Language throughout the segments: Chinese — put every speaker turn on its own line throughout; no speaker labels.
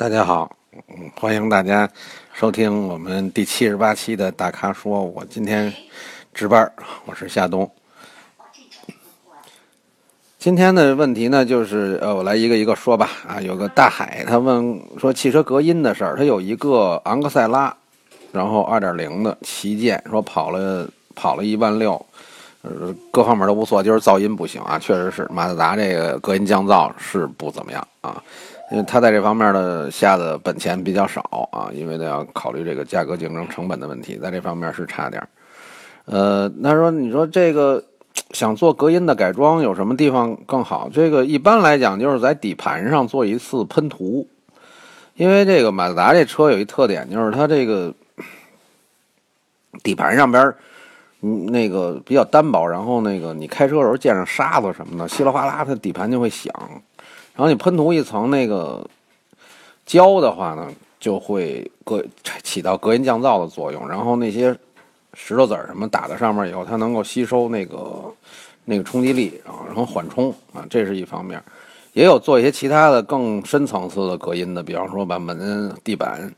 大家好，欢迎大家收听我们第七十八期的大咖说。我今天值班，我是夏冬。今天的问题呢，就是呃，我来一个一个说吧。啊，有个大海，他问说汽车隔音的事儿。他有一个昂克赛拉，然后二点零的旗舰，说跑了跑了一万六，呃，各方面都不错，就是噪音不行啊，确实是马自达这个隔音降噪是不怎么样啊。因为他在这方面的下的本钱比较少啊，因为他要考虑这个价格竞争成本的问题，在这方面是差点儿。呃，他说：“你说这个想做隔音的改装，有什么地方更好？这个一般来讲就是在底盘上做一次喷涂，因为这个马自达这车有一特点，就是它这个底盘上边嗯，那个比较单薄，然后那个你开车的时候见上沙子什么的，稀里哗啦，它底盘就会响。”然后你喷涂一层那个胶的话呢，就会隔 起到隔音降噪的作用。然后那些石头子儿什么打在上面以后，它能够吸收那个那个冲击力啊，然后缓冲啊，这是一方面。也有做一些其他的更深层次的隔音的，比方说把门、地板、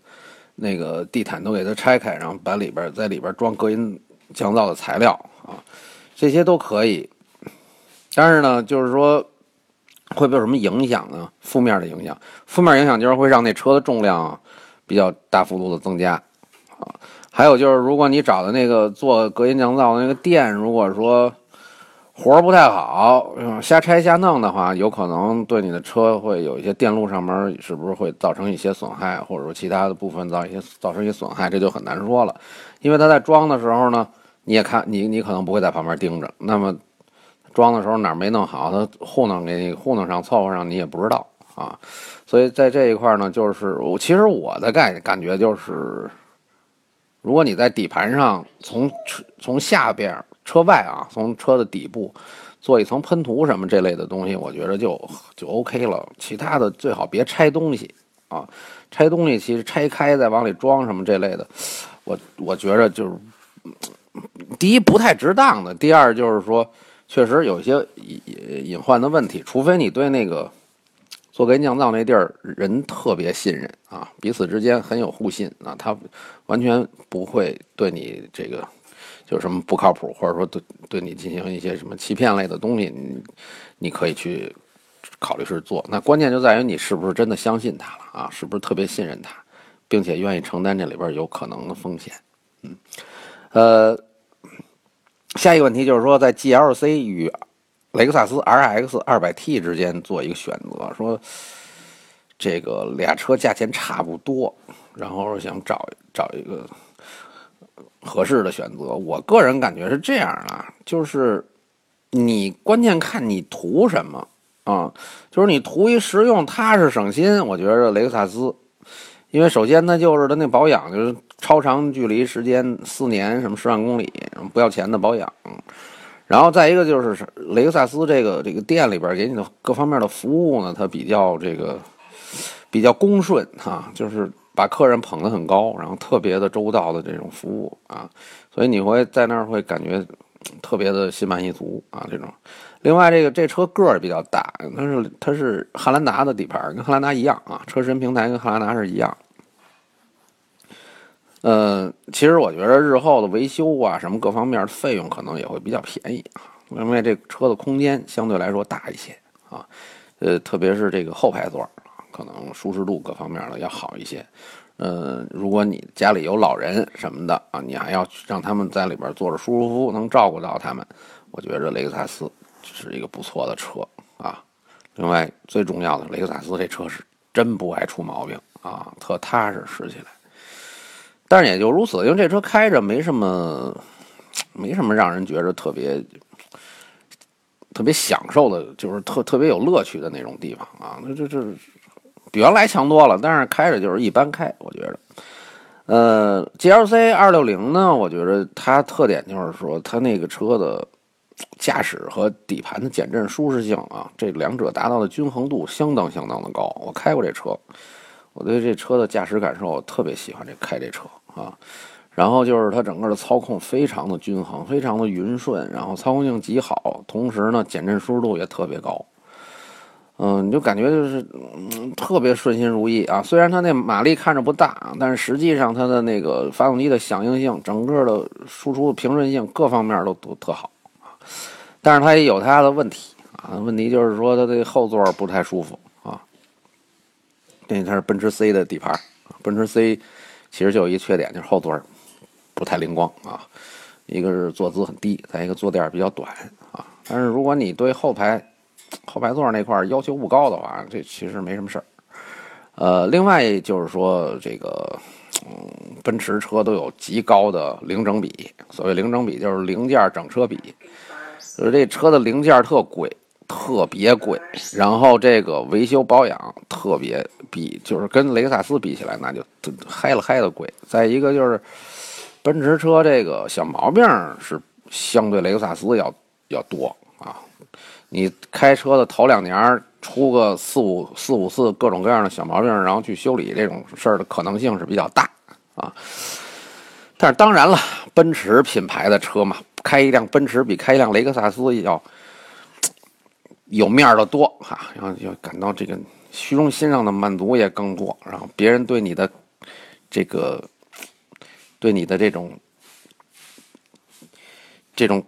那个地毯都给它拆开，然后把里边在里边装隔音降噪的材料啊，这些都可以。但是呢，就是说。会不会有什么影响呢？负面的影响，负面影响就是会让那车的重量比较大幅度的增加啊。还有就是，如果你找的那个做隔音降噪的那个店，如果说活儿不太好，瞎拆瞎弄的话，有可能对你的车会有一些电路上面是不是会造成一些损害，或者说其他的部分造一些造成一些损害，这就很难说了。因为他在装的时候呢，你也看你你可能不会在旁边盯着，那么。装的时候哪儿没弄好，他糊弄给你糊弄上凑合上，你也不知道啊。所以在这一块呢，就是我其实我的感感觉就是，如果你在底盘上从从下边车外啊，从车的底部做一层喷涂什么这类的东西，我觉得就就 OK 了。其他的最好别拆东西啊，拆东西其实拆开再往里装什么这类的，我我觉着就是第一不太值当的，第二就是说。确实有一些隐隐患的问题，除非你对那个做给酿造那地儿人特别信任啊，彼此之间很有互信啊，他完全不会对你这个就什么不靠谱，或者说对对你进行一些什么欺骗类的东西，你你可以去考虑是做。那关键就在于你是不是真的相信他了啊，是不是特别信任他，并且愿意承担这里边有可能的风险。嗯，呃。下一个问题就是说，在 GLC 与雷克萨斯 RX 200T 之间做一个选择，说这个俩车价钱差不多，然后想找找一个合适的选择。我个人感觉是这样啊，就是你关键看你图什么啊，就是你图一实用、踏实、省心，我觉得雷克萨斯。因为首先，它就是它那保养就是超长距离时间四年什么十万公里不要钱的保养，然后再一个就是雷克萨斯这个这个店里边给你的各方面的服务呢，它比较这个比较恭顺哈，就是把客人捧得很高，然后特别的周到的这种服务啊，所以你会在那儿会感觉特别的心满意足啊这种。另外，这个这车个儿比较大，它是它是汉兰达的底盘，跟汉兰达一样啊，车身平台跟汉兰达是一样。呃，其实我觉得日后的维修啊，什么各方面的费用可能也会比较便宜啊，因为这车的空间相对来说大一些啊，呃，特别是这个后排座可能舒适度各方面的要好一些。呃，如果你家里有老人什么的啊，你还要让他们在里边坐着舒舒服服，能照顾到他们，我觉着雷克萨斯。是一个不错的车啊，另外最重要的，雷克萨斯这车是真不爱出毛病啊，特踏实使起来。但是也就如此，因为这车开着没什么，没什么让人觉着特别特别享受的，就是特特别有乐趣的那种地方啊。那这这比原来强多了，但是开着就是一般开，我觉得。呃，GLC 二六零呢，我觉得它特点就是说它那个车的。驾驶和底盘的减震舒适性啊，这两者达到的均衡度相当相当的高。我开过这车，我对这车的驾驶感受特别喜欢这开这车啊。然后就是它整个的操控非常的均衡，非常的匀顺，然后操控性极好，同时呢减震舒适度也特别高。嗯，你就感觉就是嗯特别顺心如意啊。虽然它那马力看着不大，但是实际上它的那个发动机的响应性、整个的输出平顺性各方面都都特好啊。但是它也有它的问题啊，问题就是说它这后座不太舒服啊。这它是奔驰 C 的底盘，奔驰 C 其实就有一缺点，就是后座不太灵光啊。一个是坐姿很低，再一个坐垫比较短啊。但是如果你对后排，后排座那块要求不高的话，这其实没什么事儿。呃，另外就是说，这个，嗯，奔驰车都有极高的零整比。所谓零整比，就是零件整车比。就是这车的零件特贵，特别贵。然后这个维修保养特别比，就是跟雷克萨斯比起来，那就嗨了嗨的贵。再一个就是，奔驰车这个小毛病是相对雷克萨斯要要多。你开车的头两年出个四五四五次各种各样的小毛病，然后去修理这种事儿的可能性是比较大啊。但是当然了，奔驰品牌的车嘛，开一辆奔驰比开一辆雷克萨斯要有面的多哈，然后要感到这个虚荣心上的满足也更多，然后别人对你的这个对你的这种这种。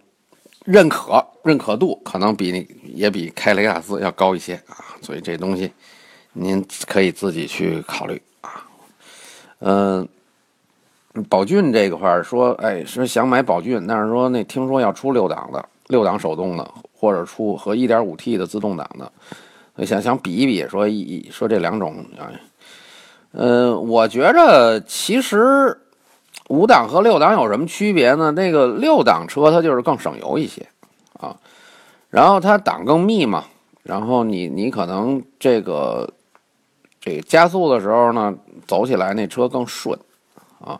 认可认可度可能比你也比开雷克萨斯要高一些啊，所以这东西您可以自己去考虑啊。嗯，宝骏这个块说，哎，是想买宝骏，但是说那听说要出六档的，六档手动的，或者出和 1.5T 的自动挡的，想想比一比，说一说这两种啊。嗯，我觉着其实。五档和六档有什么区别呢？那个六档车它就是更省油一些啊，然后它档更密嘛，然后你你可能这个这个加速的时候呢，走起来那车更顺啊，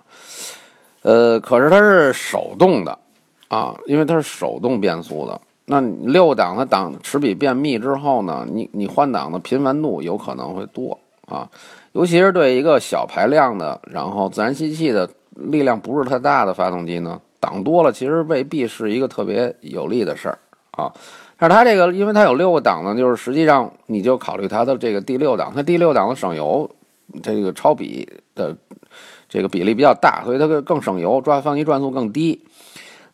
呃，可是它是手动的啊，因为它是手动变速的。那六档的档齿比变密之后呢，你你换挡的频繁度有可能会多啊，尤其是对一个小排量的，然后自然吸气的。力量不是太大的发动机呢，档多了其实未必是一个特别有利的事儿啊。但是它这个，因为它有六个档呢，就是实际上你就考虑它的这个第六档，它第六档的省油，这个超比的这个比例比较大，所以它更省油，转发动机转速更低。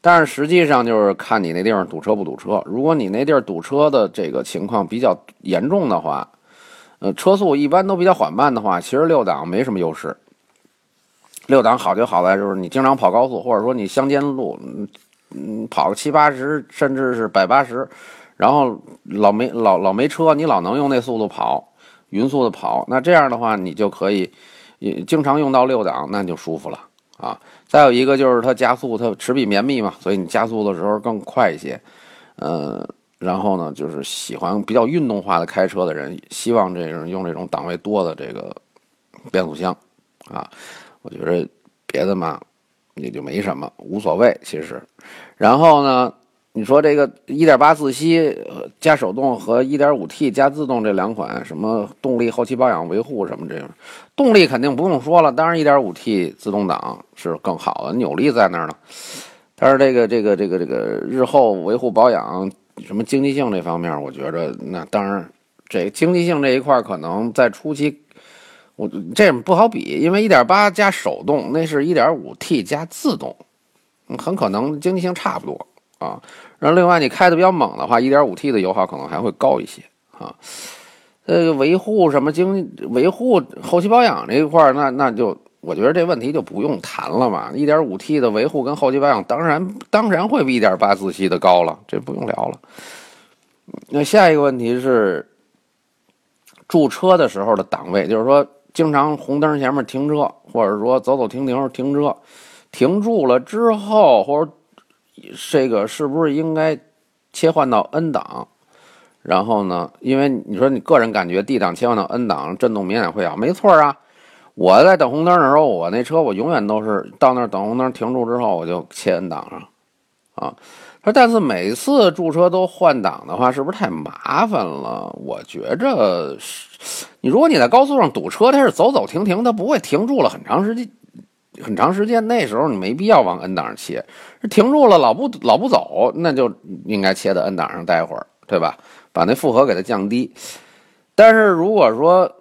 但是实际上就是看你那地方堵车不堵车。如果你那地儿堵车的这个情况比较严重的话，呃，车速一般都比较缓慢的话，其实六档没什么优势。六档好就好在就是你经常跑高速，或者说你乡间路，嗯，跑个七八十，甚至是百八十，然后老没老老没车，你老能用那速度跑，匀速的跑，那这样的话你就可以，也经常用到六档，那就舒服了啊。再有一个就是它加速，它齿比绵密嘛，所以你加速的时候更快一些。嗯，然后呢，就是喜欢比较运动化的开车的人，希望这种用这种档位多的这个变速箱啊。我觉得别的嘛也就没什么，无所谓其实。然后呢，你说这个1.8自吸加手动和 1.5T 加自动这两款，什么动力、后期保养、维护什么这样，动力肯定不用说了，当然 1.5T 自动挡是更好的，扭力在那儿呢。但是这个这个这个这个日后维护保养什么经济性这方面，我觉着那当然这经济性这一块可能在初期。我这不好比，因为一点八加手动，那是一点五 T 加自动，很可能经济性差不多啊。然后另外你开的比较猛的话，一点五 T 的油耗可能还会高一些啊。这个维护什么经维护后期保养这一块那那就我觉得这问题就不用谈了嘛。一点五 T 的维护跟后期保养，当然当然会比一点八自吸的高了，这不用聊了。那下一个问题是驻车的时候的档位，就是说。经常红灯前面停车，或者说走走停停停车，停住了之后，或者这个是不是应该切换到 N 档？然后呢，因为你说你个人感觉 D 档切换到 N 档震动明显会小，没错啊。我在等红灯的时候，我那车我永远都是到那儿等红灯停住之后，我就切 N 档上啊。说，但是每次驻车都换挡的话，是不是太麻烦了？我觉着。你如果你在高速上堵车，它是走走停停，它不会停住了很长时间，很长时间。那时候你没必要往 N 档上切。停住了老不老不走，那就应该切到 N 档上待会儿，对吧？把那负荷给它降低。但是如果说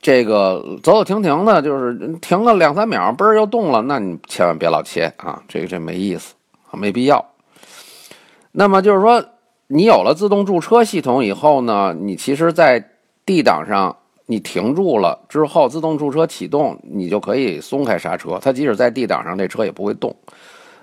这个走走停停的，就是停个两三秒，嘣儿又动了，那你千万别老切啊，这个这没意思，没必要。那么就是说，你有了自动驻车系统以后呢，你其实，在 D 档上你停住了之后，自动驻车启动，你就可以松开刹车，它即使在 D 档上，这车也不会动。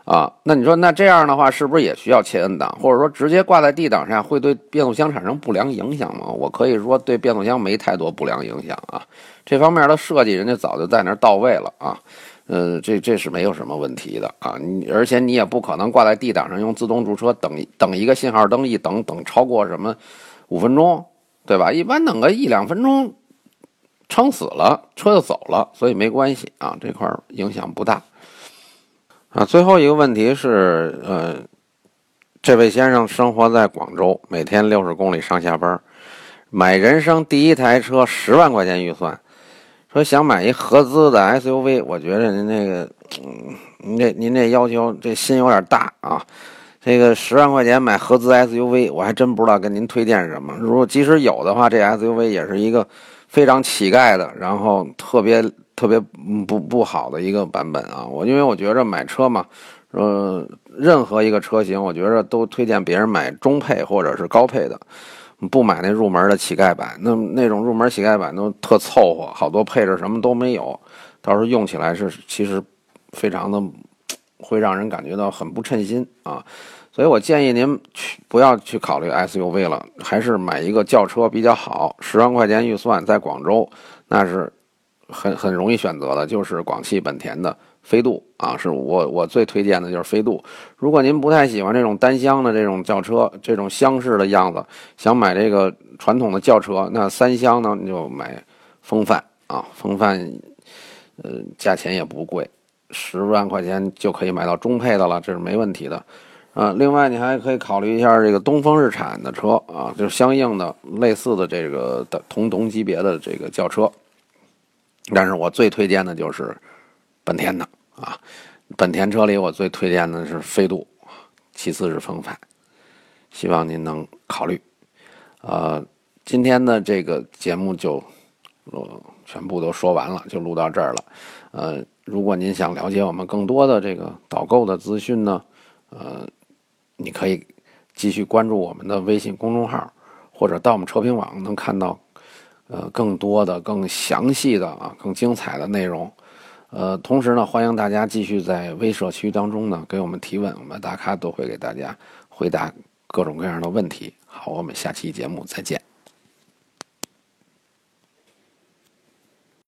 啊，那你说那这样的话，是不是也需要切 N 档，或者说直接挂在 D 档上，会对变速箱产生不良影响吗？我可以说对变速箱没太多不良影响啊，这方面的设计人家早就在那儿到位了啊，呃，这这是没有什么问题的啊，你而且你也不可能挂在 D 档上用自动驻车等等一个信号灯一等等超过什么五分钟，对吧？一般等个一两分钟，撑死了车就走了，所以没关系啊，这块影响不大。啊，最后一个问题是，呃，这位先生生活在广州，每天六十公里上下班，买人生第一台车，十万块钱预算，说想买一合资的 SUV，我觉得您那个，嗯，您这您这要求这心有点大啊。这个十万块钱买合资 SUV，我还真不知道跟您推荐什么。如果即使有的话，这 SUV 也是一个非常乞丐的，然后特别。特别不不好的一个版本啊！我因为我觉着买车嘛，呃，任何一个车型，我觉着都推荐别人买中配或者是高配的，不买那入门的乞丐版。那那种入门乞丐版都特凑合，好多配置什么都没有，到时候用起来是其实非常的会让人感觉到很不称心啊。所以我建议您去不要去考虑 SUV 了，还是买一个轿车比较好。十万块钱预算在广州，那是。很很容易选择的，就是广汽本田的飞度啊，是我我最推荐的就是飞度。如果您不太喜欢这种单厢的这种轿车，这种厢式的样子，想买这个传统的轿车，那三厢呢你就买风范啊，风范，呃，价钱也不贵，十万块钱就可以买到中配的了，这是没问题的。啊，另外你还可以考虑一下这个东风日产的车啊，就是相应的类似的这个的同同级别的这个轿车。但是我最推荐的就是本田的啊，本田车里我最推荐的是飞度，其次是风范，希望您能考虑。呃，今天的这个节目就呃全部都说完了，就录到这儿了。呃，如果您想了解我们更多的这个导购的资讯呢，呃，你可以继续关注我们的微信公众号，或者到我们车评网能看到。呃，更多的、更详细的啊，更精彩的内容。呃，同时呢，欢迎大家继续在微社区当中呢给我们提问，我们大咖都会给大家回答各种各样的问题。好，我们下期节目再见。